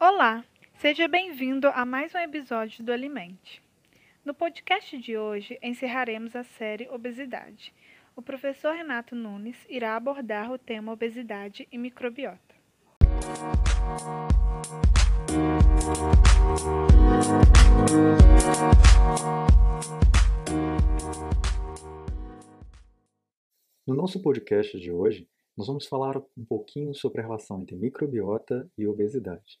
Olá, seja bem-vindo a mais um episódio do Alimente. No podcast de hoje encerraremos a série Obesidade. O professor Renato Nunes irá abordar o tema obesidade e microbiota. No nosso podcast de hoje, nós vamos falar um pouquinho sobre a relação entre microbiota e obesidade.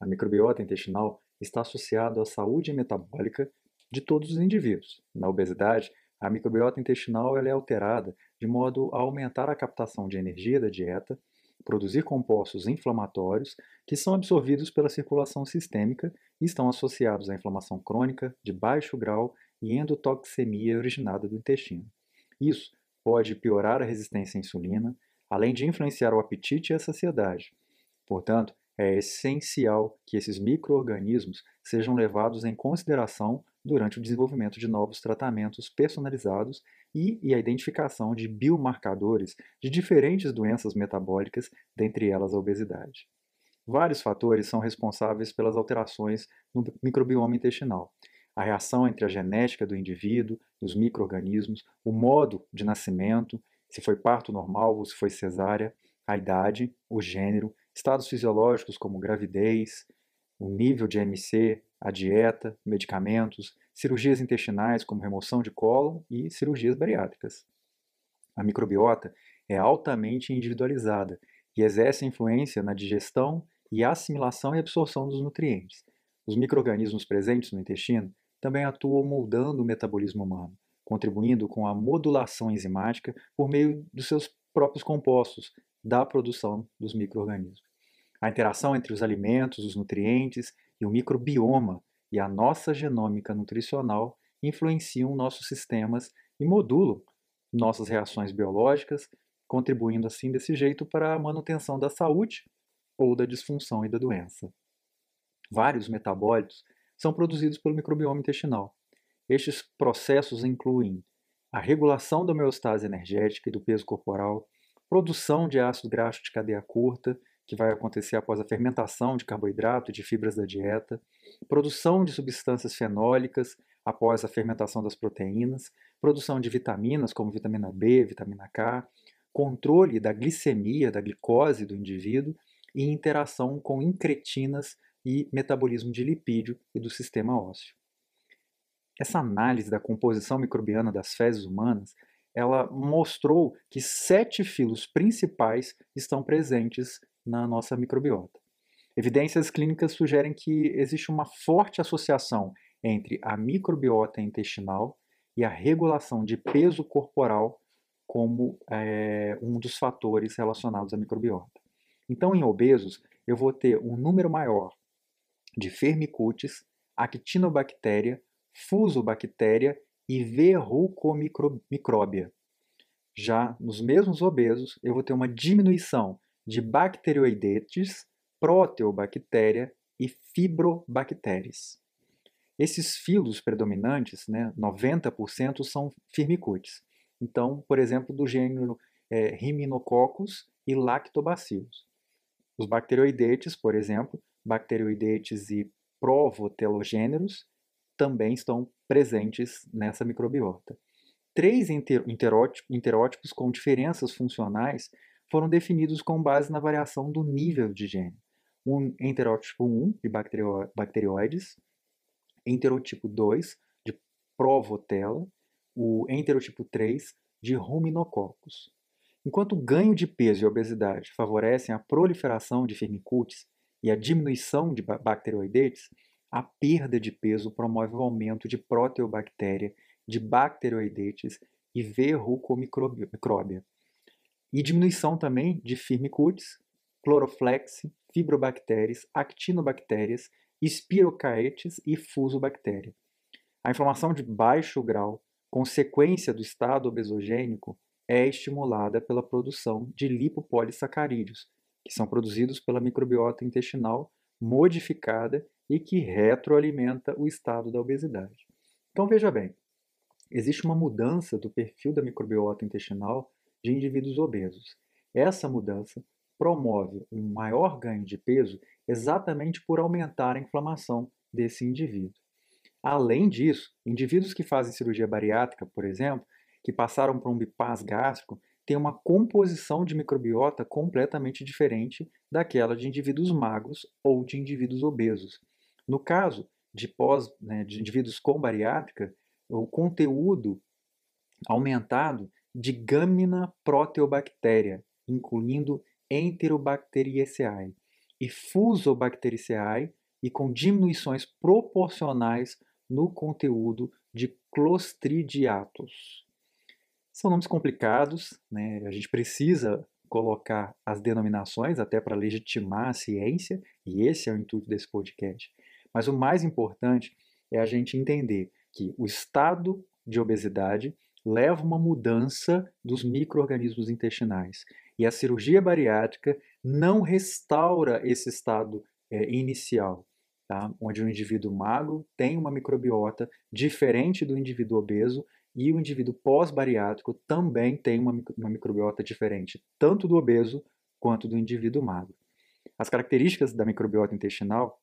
A microbiota intestinal está associada à saúde metabólica de todos os indivíduos. Na obesidade, a microbiota intestinal é alterada de modo a aumentar a captação de energia da dieta, produzir compostos inflamatórios que são absorvidos pela circulação sistêmica e estão associados à inflamação crônica de baixo grau e endotoxemia originada do intestino. Isso pode piorar a resistência à insulina, além de influenciar o apetite e a saciedade. Portanto, é essencial que esses microorganismos sejam levados em consideração durante o desenvolvimento de novos tratamentos personalizados e, e, a identificação de biomarcadores de diferentes doenças metabólicas, dentre elas a obesidade. Vários fatores são responsáveis pelas alterações no microbioma intestinal. A reação entre a genética do indivíduo, dos microorganismos, o modo de nascimento, se foi parto normal ou se foi cesárea, a idade, o gênero, estados fisiológicos como gravidez, o nível de MC, a dieta, medicamentos, cirurgias intestinais como remoção de cólon e cirurgias bariátricas. A microbiota é altamente individualizada e exerce influência na digestão e assimilação e absorção dos nutrientes. Os microorganismos presentes no intestino também atuam moldando o metabolismo humano, contribuindo com a modulação enzimática por meio dos seus próprios compostos da produção dos microorganismos. A interação entre os alimentos, os nutrientes e o microbioma e a nossa genômica nutricional influenciam nossos sistemas e modulam nossas reações biológicas, contribuindo assim desse jeito para a manutenção da saúde ou da disfunção e da doença. Vários metabólitos são produzidos pelo microbioma intestinal. Estes processos incluem a regulação da homeostase energética e do peso corporal, produção de ácido graxo de cadeia curta, que vai acontecer após a fermentação de carboidrato e de fibras da dieta, produção de substâncias fenólicas após a fermentação das proteínas, produção de vitaminas como vitamina B, vitamina K, controle da glicemia, da glicose do indivíduo e interação com incretinas e metabolismo de lipídio e do sistema ósseo. Essa análise da composição microbiana das fezes humanas, ela mostrou que sete filos principais estão presentes na nossa microbiota. Evidências clínicas sugerem que existe uma forte associação entre a microbiota intestinal e a regulação de peso corporal como é, um dos fatores relacionados à microbiota. Então, em obesos, eu vou ter um número maior de Firmicutes, Actinobactéria, Fusobactéria e Verrucomicróbia. Já nos mesmos obesos, eu vou ter uma diminuição de Bacteroidetes, Proteobactéria e Fibrobactérias. Esses filos predominantes, né, 90%, são Firmicutes. Então, por exemplo, do gênero é, e Lactobacillus. Os bacteroidetes, por exemplo, bacteroidetes e provotelogêneros também estão presentes nessa microbiota. Três interótipos com diferenças funcionais foram definidos com base na variação do nível de gene. Um enterótipo 1 de bacteroides, enterotipo 2 de provotela, o enterotipo 3 de ruminococcus. Enquanto o ganho de peso e obesidade favorecem a proliferação de firmicutes e a diminuição de bacteroidetes, a perda de peso promove o aumento de proteobactéria, de bacteroidetes e verrucomicróbia. E diminuição também de firmicutes, cloroflex, fibrobactérias, actinobactérias, espirocaetes e fusobactéria. A inflamação de baixo grau, consequência do estado obesogênico, é estimulada pela produção de lipopolissacarídeos, que são produzidos pela microbiota intestinal modificada e que retroalimenta o estado da obesidade. Então veja bem, existe uma mudança do perfil da microbiota intestinal de indivíduos obesos. Essa mudança promove um maior ganho de peso exatamente por aumentar a inflamação desse indivíduo. Além disso, indivíduos que fazem cirurgia bariátrica, por exemplo, que passaram por um bypass gástrico, têm uma composição de microbiota completamente diferente daquela de indivíduos magros ou de indivíduos obesos. No caso de, pós, né, de indivíduos com bariátrica, o conteúdo aumentado de Gamina proteobactéria, incluindo Enterobacteriaceae e Fusobacteriaceae, e com diminuições proporcionais no conteúdo de Clostridiatus. São nomes complicados, né? a gente precisa colocar as denominações até para legitimar a ciência, e esse é o intuito desse podcast. Mas o mais importante é a gente entender que o estado de obesidade leva uma mudança dos micro-organismos intestinais. E a cirurgia bariátrica não restaura esse estado é, inicial, tá? onde o indivíduo magro tem uma microbiota diferente do indivíduo obeso e o indivíduo pós-bariátrico também tem uma, uma microbiota diferente, tanto do obeso quanto do indivíduo magro. As características da microbiota intestinal,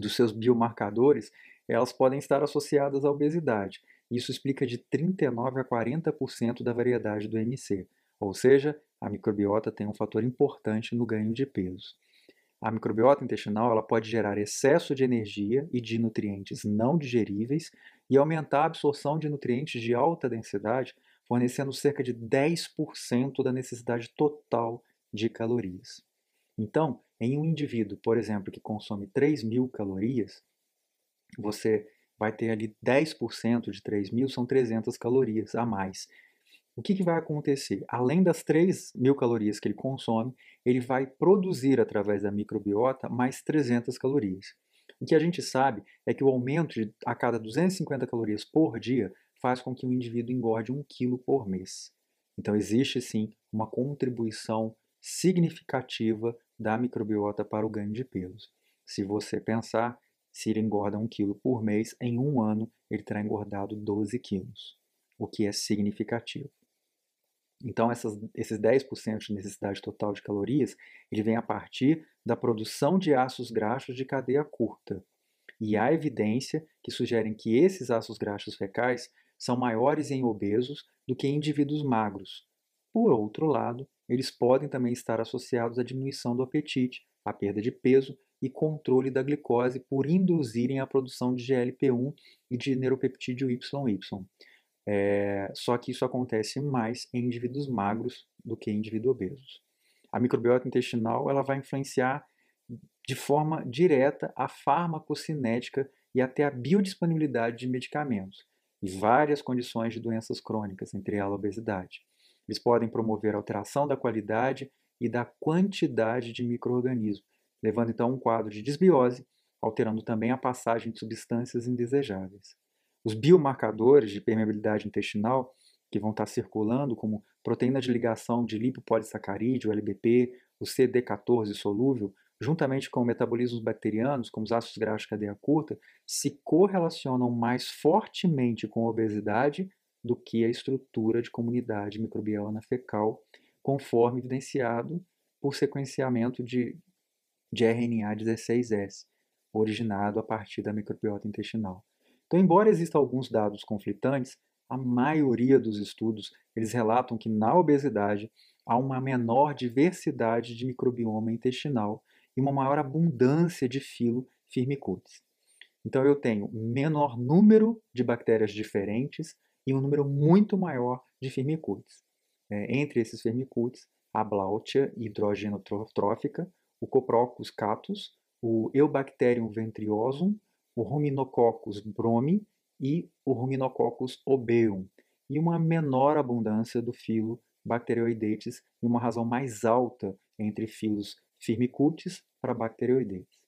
dos seus biomarcadores, elas podem estar associadas à obesidade. Isso explica de 39 a 40% da variedade do MC, ou seja, a microbiota tem um fator importante no ganho de peso. A microbiota intestinal ela pode gerar excesso de energia e de nutrientes não digeríveis e aumentar a absorção de nutrientes de alta densidade, fornecendo cerca de 10% da necessidade total de calorias. Então, em um indivíduo, por exemplo, que consome 3 mil calorias, você vai ter ali 10% de 3 mil, são 300 calorias a mais. O que, que vai acontecer? Além das 3 mil calorias que ele consome, ele vai produzir através da microbiota mais 300 calorias. O que a gente sabe é que o aumento de a cada 250 calorias por dia faz com que o indivíduo engorde 1 quilo por mês. Então existe sim uma contribuição significativa da microbiota para o ganho de peso. Se você pensar, se ele engorda 1 quilo por mês, em um ano ele terá engordado 12 quilos, o que é significativo. Então, essas, esses 10% de necessidade total de calorias, ele vem a partir da produção de ácidos graxos de cadeia curta. E há evidência que sugerem que esses ácidos graxos fecais são maiores em obesos do que em indivíduos magros. Por outro lado, eles podem também estar associados à diminuição do apetite, à perda de peso e controle da glicose por induzirem a produção de GLP-1 e de neuropeptídeo YY. É, só que isso acontece mais em indivíduos magros do que em indivíduos obesos. A microbiota intestinal ela vai influenciar de forma direta a farmacocinética e até a biodisponibilidade de medicamentos e várias condições de doenças crônicas, entre elas a obesidade. Eles podem promover alteração da qualidade e da quantidade de microorganismos, levando então a um quadro de desbiose, alterando também a passagem de substâncias indesejáveis. Os biomarcadores de permeabilidade intestinal que vão estar circulando, como proteína de ligação de lipopolissacarídeo, LBP, o CD14 solúvel, juntamente com metabolismos bacterianos, como os ácidos graxos de cadeia curta, se correlacionam mais fortemente com a obesidade do que a estrutura de comunidade microbiana fecal, conforme evidenciado por sequenciamento de de RNA 16S, originado a partir da microbiota intestinal. Então, embora existam alguns dados conflitantes, a maioria dos estudos eles relatam que na obesidade há uma menor diversidade de microbioma intestinal e uma maior abundância de filo firmicutes. Então eu tenho menor número de bactérias diferentes e um número muito maior de firmicutes. É, entre esses firmicutes, a Blautia hidrogenotrófica, o Coprococcus catus, o Eubacterium ventriosum, o Ruminococcus bromi e o Ruminococcus obeum, e uma menor abundância do filo Bacteroidetes e uma razão mais alta entre filos Firmicutes para Bacteroidetes.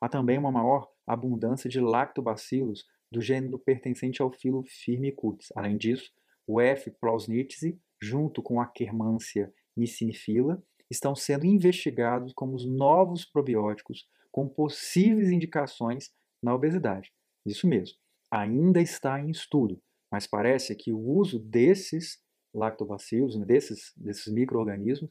Há também uma maior abundância de lactobacilos do gênero pertencente ao filo Firmicutes. Além disso, o F. plausnitzii, junto com a Quermancia micinifila, estão sendo investigados como os novos probióticos com possíveis indicações na obesidade. Isso mesmo, ainda está em estudo, mas parece que o uso desses lactobacilos, né, desses, desses micro-organismos,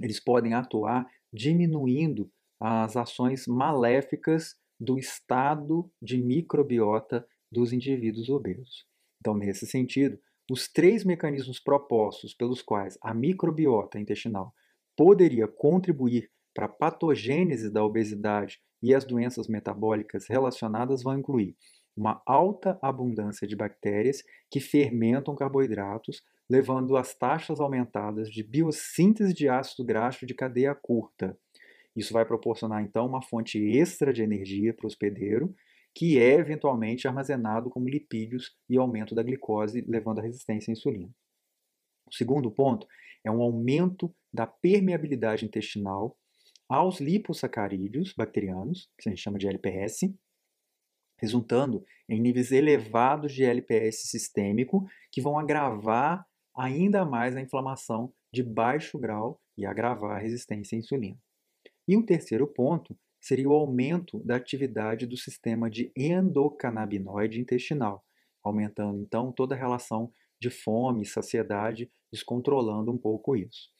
eles podem atuar diminuindo as ações maléficas do estado de microbiota dos indivíduos obesos. Então, nesse sentido, os três mecanismos propostos pelos quais a microbiota intestinal poderia contribuir para a patogênese da obesidade e as doenças metabólicas relacionadas vão incluir uma alta abundância de bactérias que fermentam carboidratos, levando às taxas aumentadas de biossíntese de ácido graxo de cadeia curta. Isso vai proporcionar então uma fonte extra de energia para o hospedeiro, que é eventualmente armazenado como lipídios e aumento da glicose, levando à resistência à insulina. O segundo ponto é um aumento da permeabilidade intestinal aos lipossacarídeos bacterianos, que a gente chama de LPS, resultando em níveis elevados de LPS sistêmico, que vão agravar ainda mais a inflamação de baixo grau e agravar a resistência à insulina. E um terceiro ponto seria o aumento da atividade do sistema de endocannabinoide intestinal, aumentando então toda a relação de fome saciedade, descontrolando um pouco isso.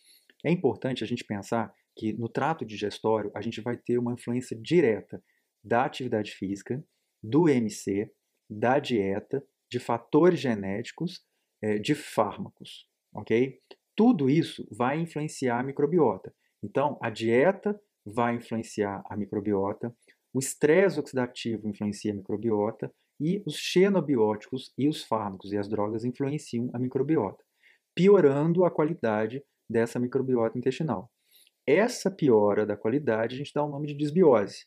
É importante a gente pensar que no trato digestório a gente vai ter uma influência direta da atividade física, do MC, da dieta, de fatores genéticos, é, de fármacos, ok? Tudo isso vai influenciar a microbiota. Então, a dieta vai influenciar a microbiota, o estresse oxidativo influencia a microbiota e os xenobióticos e os fármacos e as drogas influenciam a microbiota, piorando a qualidade dessa microbiota intestinal. Essa piora da qualidade a gente dá o nome de desbiose.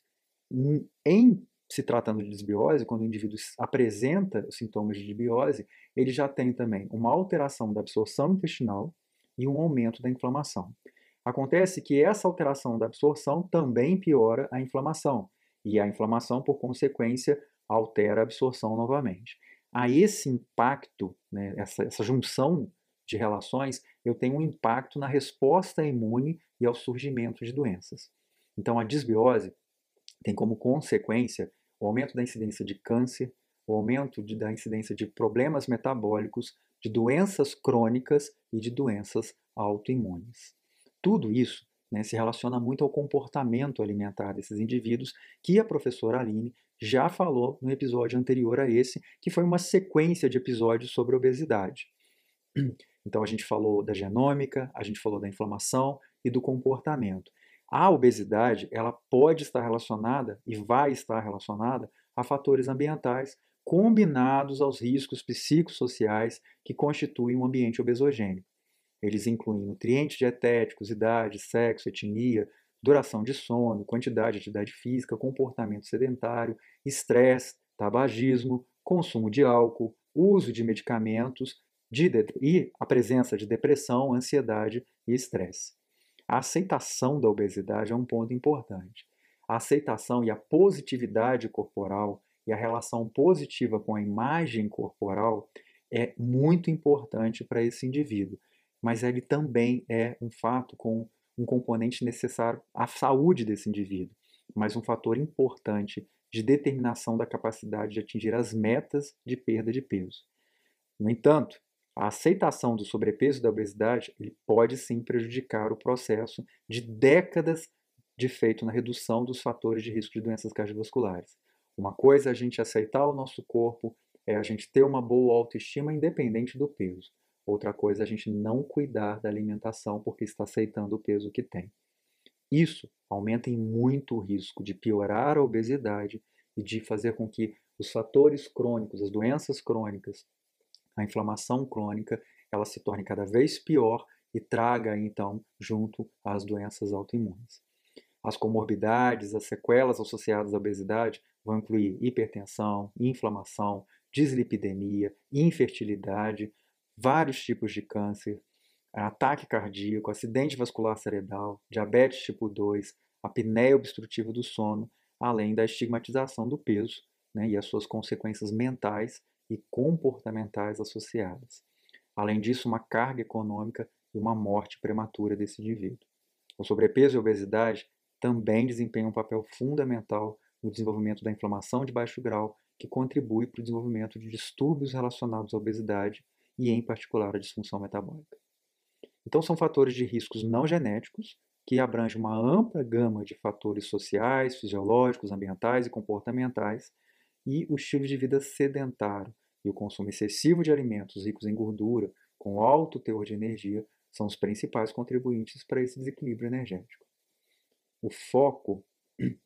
Em se tratando de desbiose, quando o indivíduo apresenta sintomas de desbiose, ele já tem também uma alteração da absorção intestinal e um aumento da inflamação. Acontece que essa alteração da absorção também piora a inflamação, e a inflamação, por consequência, altera a absorção novamente. A esse impacto, né, essa, essa junção de relações, eu tenho um impacto na resposta imune e ao surgimento de doenças. Então, a disbiose tem como consequência o aumento da incidência de câncer, o aumento de, da incidência de problemas metabólicos, de doenças crônicas e de doenças autoimunes. Tudo isso né, se relaciona muito ao comportamento alimentar desses indivíduos, que a professora Aline já falou no episódio anterior a esse, que foi uma sequência de episódios sobre obesidade. Então a gente falou da genômica, a gente falou da inflamação e do comportamento. A obesidade, ela pode estar relacionada e vai estar relacionada a fatores ambientais combinados aos riscos psicossociais que constituem um ambiente obesogênico. Eles incluem nutrientes dietéticos, idade, sexo, etnia, duração de sono, quantidade de atividade física, comportamento sedentário, estresse, tabagismo, consumo de álcool, uso de medicamentos de e a presença de depressão, ansiedade e estresse. A aceitação da obesidade é um ponto importante. A aceitação e a positividade corporal e a relação positiva com a imagem corporal é muito importante para esse indivíduo, mas ele também é um fato com um componente necessário à saúde desse indivíduo, mas um fator importante de determinação da capacidade de atingir as metas de perda de peso. No entanto, a aceitação do sobrepeso e da obesidade ele pode sim prejudicar o processo de décadas de feito na redução dos fatores de risco de doenças cardiovasculares. Uma coisa é a gente aceitar o nosso corpo, é a gente ter uma boa autoestima independente do peso. Outra coisa é a gente não cuidar da alimentação porque está aceitando o peso que tem. Isso aumenta em muito o risco de piorar a obesidade e de fazer com que os fatores crônicos, as doenças crônicas, a inflamação crônica ela se torne cada vez pior e traga então junto as doenças autoimunes. As comorbidades, as sequelas associadas à obesidade vão incluir hipertensão, inflamação, dislipidemia, infertilidade, vários tipos de câncer, ataque cardíaco, acidente vascular cerebral, diabetes tipo 2, apneia obstrutiva do sono, além da estigmatização do peso né, e as suas consequências mentais e comportamentais associadas. Além disso, uma carga econômica e uma morte prematura desse indivíduo. O sobrepeso e a obesidade também desempenham um papel fundamental no desenvolvimento da inflamação de baixo grau, que contribui para o desenvolvimento de distúrbios relacionados à obesidade e, em particular, à disfunção metabólica. Então, são fatores de riscos não genéticos, que abrangem uma ampla gama de fatores sociais, fisiológicos, ambientais e comportamentais, e o estilo de vida sedentário e o consumo excessivo de alimentos ricos em gordura, com alto teor de energia, são os principais contribuintes para esse desequilíbrio energético. O foco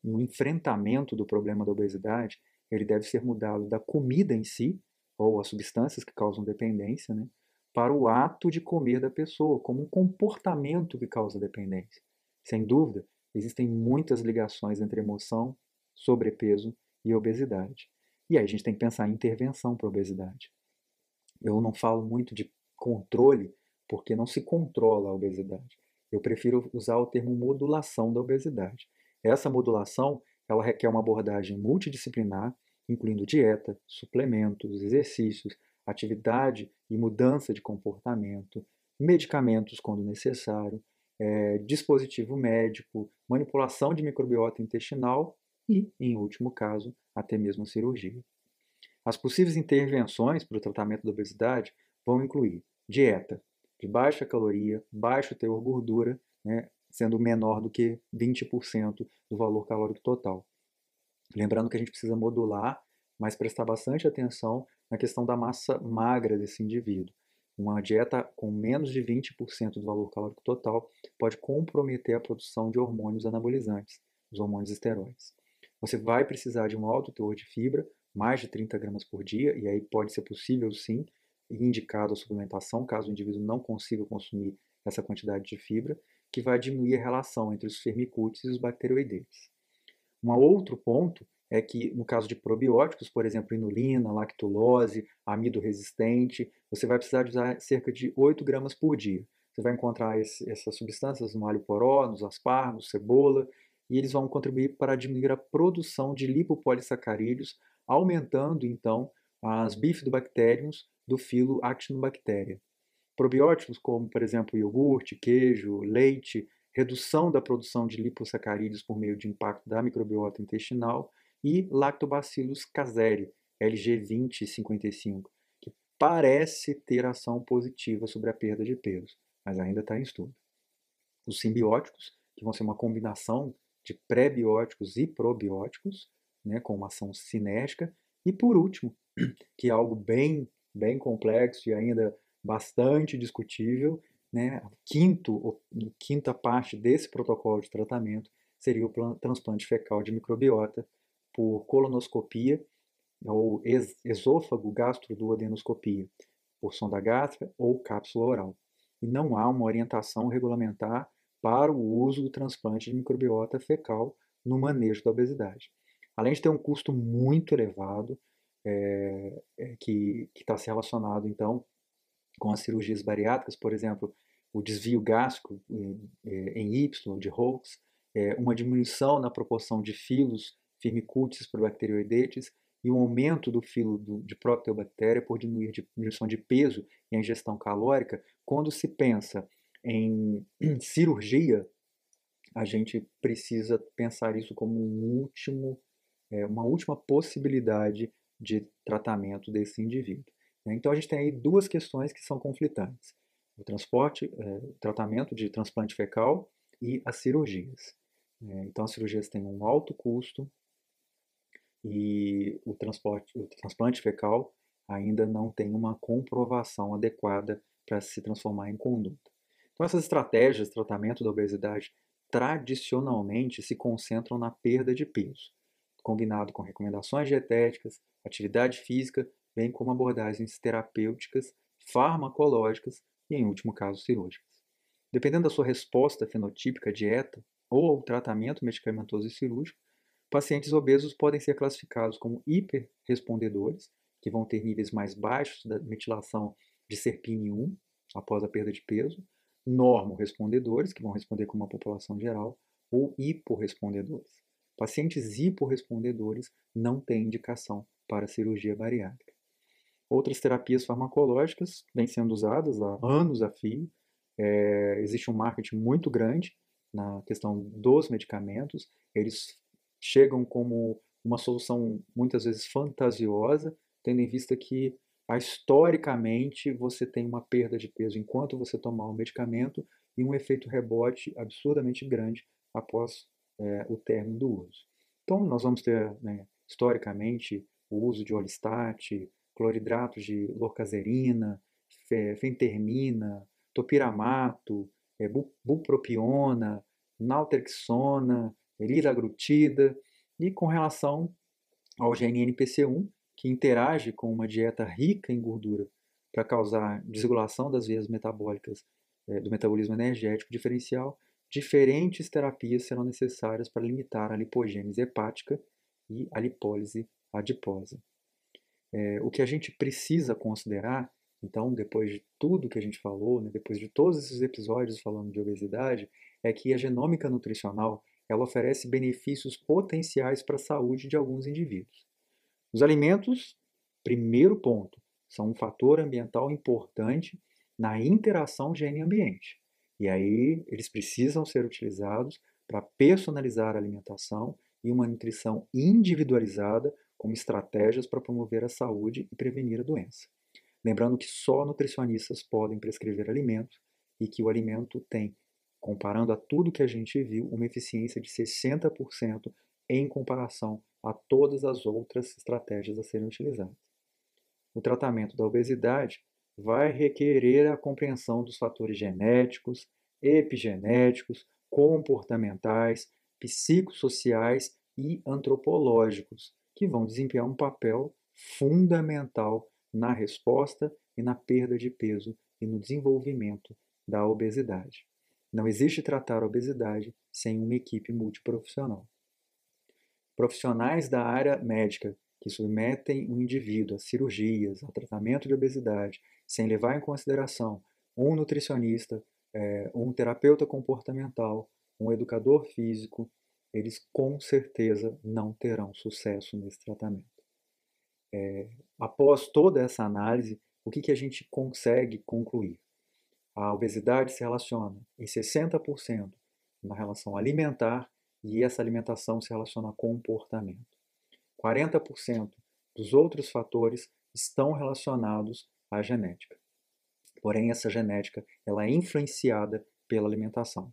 no enfrentamento do problema da obesidade, ele deve ser mudado da comida em si, ou as substâncias que causam dependência, né, para o ato de comer da pessoa, como um comportamento que causa dependência. Sem dúvida, existem muitas ligações entre emoção, sobrepeso e obesidade. E aí a gente tem que pensar em intervenção para a obesidade. Eu não falo muito de controle, porque não se controla a obesidade. Eu prefiro usar o termo modulação da obesidade. Essa modulação ela requer uma abordagem multidisciplinar, incluindo dieta, suplementos, exercícios, atividade e mudança de comportamento, medicamentos quando necessário, é, dispositivo médico, manipulação de microbiota intestinal e, em último caso, até mesmo cirurgia. As possíveis intervenções para o tratamento da obesidade vão incluir dieta de baixa caloria, baixo teor gordura, né, sendo menor do que 20% do valor calórico total. Lembrando que a gente precisa modular, mas prestar bastante atenção na questão da massa magra desse indivíduo. Uma dieta com menos de 20% do valor calórico total pode comprometer a produção de hormônios anabolizantes, os hormônios esteroides. Você vai precisar de um alto teor de fibra, mais de 30 gramas por dia, e aí pode ser possível sim, indicado a suplementação, caso o indivíduo não consiga consumir essa quantidade de fibra, que vai diminuir a relação entre os firmicutes e os bacteroidetes. Um outro ponto é que, no caso de probióticos, por exemplo, inulina, lactulose, amido resistente, você vai precisar de usar cerca de 8 gramas por dia. Você vai encontrar esse, essas substâncias no alho poró, nos aspargos, cebola, e eles vão contribuir para diminuir a produção de lipopolissacarídeos, aumentando, então, as bifidobactériums do filo Actinobacteria. Probióticos como, por exemplo, iogurte, queijo, leite, redução da produção de lipossacarídeos por meio de impacto da microbiota intestinal e Lactobacillus caseri, LG2055, que parece ter ação positiva sobre a perda de peso, mas ainda está em estudo. Os simbióticos, que vão ser uma combinação de pré-bióticos e probióticos, né, com uma ação cinética. E por último, que é algo bem, bem complexo e ainda bastante discutível, né? Quinto, quinta parte desse protocolo de tratamento seria o transplante fecal de microbiota por colonoscopia ou esôfago gastroduodenoscopia, por sonda gástrica ou cápsula oral. E não há uma orientação regulamentar para o uso do transplante de microbiota fecal no manejo da obesidade. Além de ter um custo muito elevado, é, é, que está relacionado então com as cirurgias bariátricas, por exemplo, o desvio gástrico é, em Y de Hawkes, uma diminuição na proporção de filos firmicutes por bacteroidetes e um aumento do filo de proteobactéria por diminuição de peso e a ingestão calórica, quando se pensa em cirurgia, a gente precisa pensar isso como um último, é, uma última possibilidade de tratamento desse indivíduo. Né? Então a gente tem aí duas questões que são conflitantes: o transporte, é, o tratamento de transplante fecal e as cirurgias. É, então as cirurgias têm um alto custo e o, transporte, o transplante fecal ainda não tem uma comprovação adequada para se transformar em conduta. Então essas estratégias de tratamento da obesidade tradicionalmente se concentram na perda de peso, combinado com recomendações dietéticas, atividade física, bem como abordagens terapêuticas, farmacológicas e, em último caso, cirúrgicas. Dependendo da sua resposta fenotípica à dieta ou ao tratamento medicamentoso e cirúrgico, pacientes obesos podem ser classificados como hiperrespondedores, que vão ter níveis mais baixos da metilação de serpine 1 após a perda de peso, normorespondedores, que vão responder como a população geral, ou hiporrespondedores. Pacientes hiporrespondedores não têm indicação para cirurgia bariátrica. Outras terapias farmacológicas vêm sendo usadas há anos a fio. É, existe um marketing muito grande na questão dos medicamentos. Eles chegam como uma solução muitas vezes fantasiosa, tendo em vista que historicamente você tem uma perda de peso enquanto você tomar o medicamento e um efeito rebote absurdamente grande após é, o término do uso. Então, nós vamos ter, né, historicamente, o uso de olistat, cloridratos de lorcaserina, fentermina, topiramato, é, bupropiona, naltrexona, liraglutida, e com relação ao GNNPC1, que interage com uma dieta rica em gordura para causar desregulação das vias metabólicas é, do metabolismo energético diferencial, diferentes terapias serão necessárias para limitar a lipogênese hepática e a lipólise adiposa. É, o que a gente precisa considerar, então, depois de tudo que a gente falou, né, depois de todos esses episódios falando de obesidade, é que a genômica nutricional ela oferece benefícios potenciais para a saúde de alguns indivíduos. Os alimentos, primeiro ponto, são um fator ambiental importante na interação gene-ambiente. E aí eles precisam ser utilizados para personalizar a alimentação e uma nutrição individualizada como estratégias para promover a saúde e prevenir a doença. Lembrando que só nutricionistas podem prescrever alimentos e que o alimento tem, comparando a tudo que a gente viu, uma eficiência de 60% em comparação a todas as outras estratégias a serem utilizadas. O tratamento da obesidade vai requerer a compreensão dos fatores genéticos, epigenéticos, comportamentais, psicossociais e antropológicos, que vão desempenhar um papel fundamental na resposta e na perda de peso e no desenvolvimento da obesidade. Não existe tratar a obesidade sem uma equipe multiprofissional. Profissionais da área médica que submetem o indivíduo a cirurgias, a tratamento de obesidade, sem levar em consideração um nutricionista, é, um terapeuta comportamental, um educador físico, eles com certeza não terão sucesso nesse tratamento. É, após toda essa análise, o que, que a gente consegue concluir? A obesidade se relaciona em 60% na relação alimentar e essa alimentação se relaciona a comportamento. 40% dos outros fatores estão relacionados à genética. Porém, essa genética ela é influenciada pela alimentação.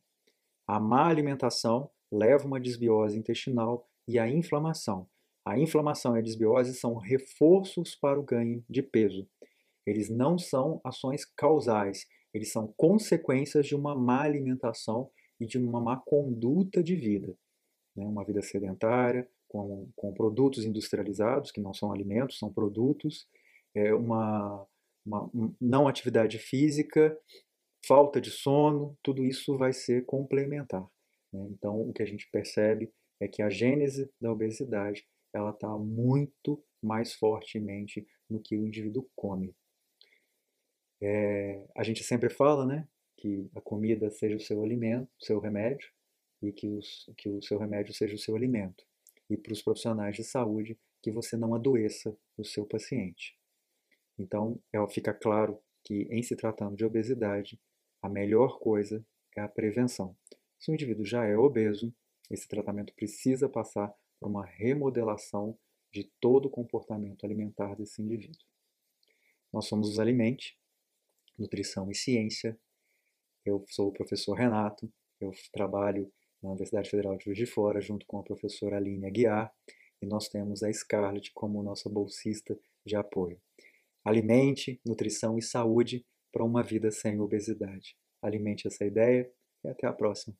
A má alimentação leva uma desbiose intestinal e a inflamação. A inflamação e a desbiose são reforços para o ganho de peso. Eles não são ações causais, eles são consequências de uma má alimentação e de uma má conduta de vida. Né? Uma vida sedentária, com, com produtos industrializados, que não são alimentos, são produtos, é uma, uma não atividade física, falta de sono, tudo isso vai ser complementar. Né? Então, o que a gente percebe é que a gênese da obesidade ela está muito mais fortemente no que o indivíduo come. É, a gente sempre fala, né, que a comida seja o seu alimento, seu remédio, e que, os, que o seu remédio seja o seu alimento. E para os profissionais de saúde, que você não adoeça o seu paciente. Então, é, fica claro que, em se tratando de obesidade, a melhor coisa é a prevenção. Se o indivíduo já é obeso, esse tratamento precisa passar por uma remodelação de todo o comportamento alimentar desse indivíduo. Nós somos os Alimente, Nutrição e Ciência. Eu sou o professor Renato, eu trabalho na Universidade Federal de Juiz de Fora, junto com a professora Aline Aguiar, e nós temos a Scarlett como nossa bolsista de apoio. Alimente, nutrição e saúde para uma vida sem obesidade. Alimente essa ideia e até a próxima.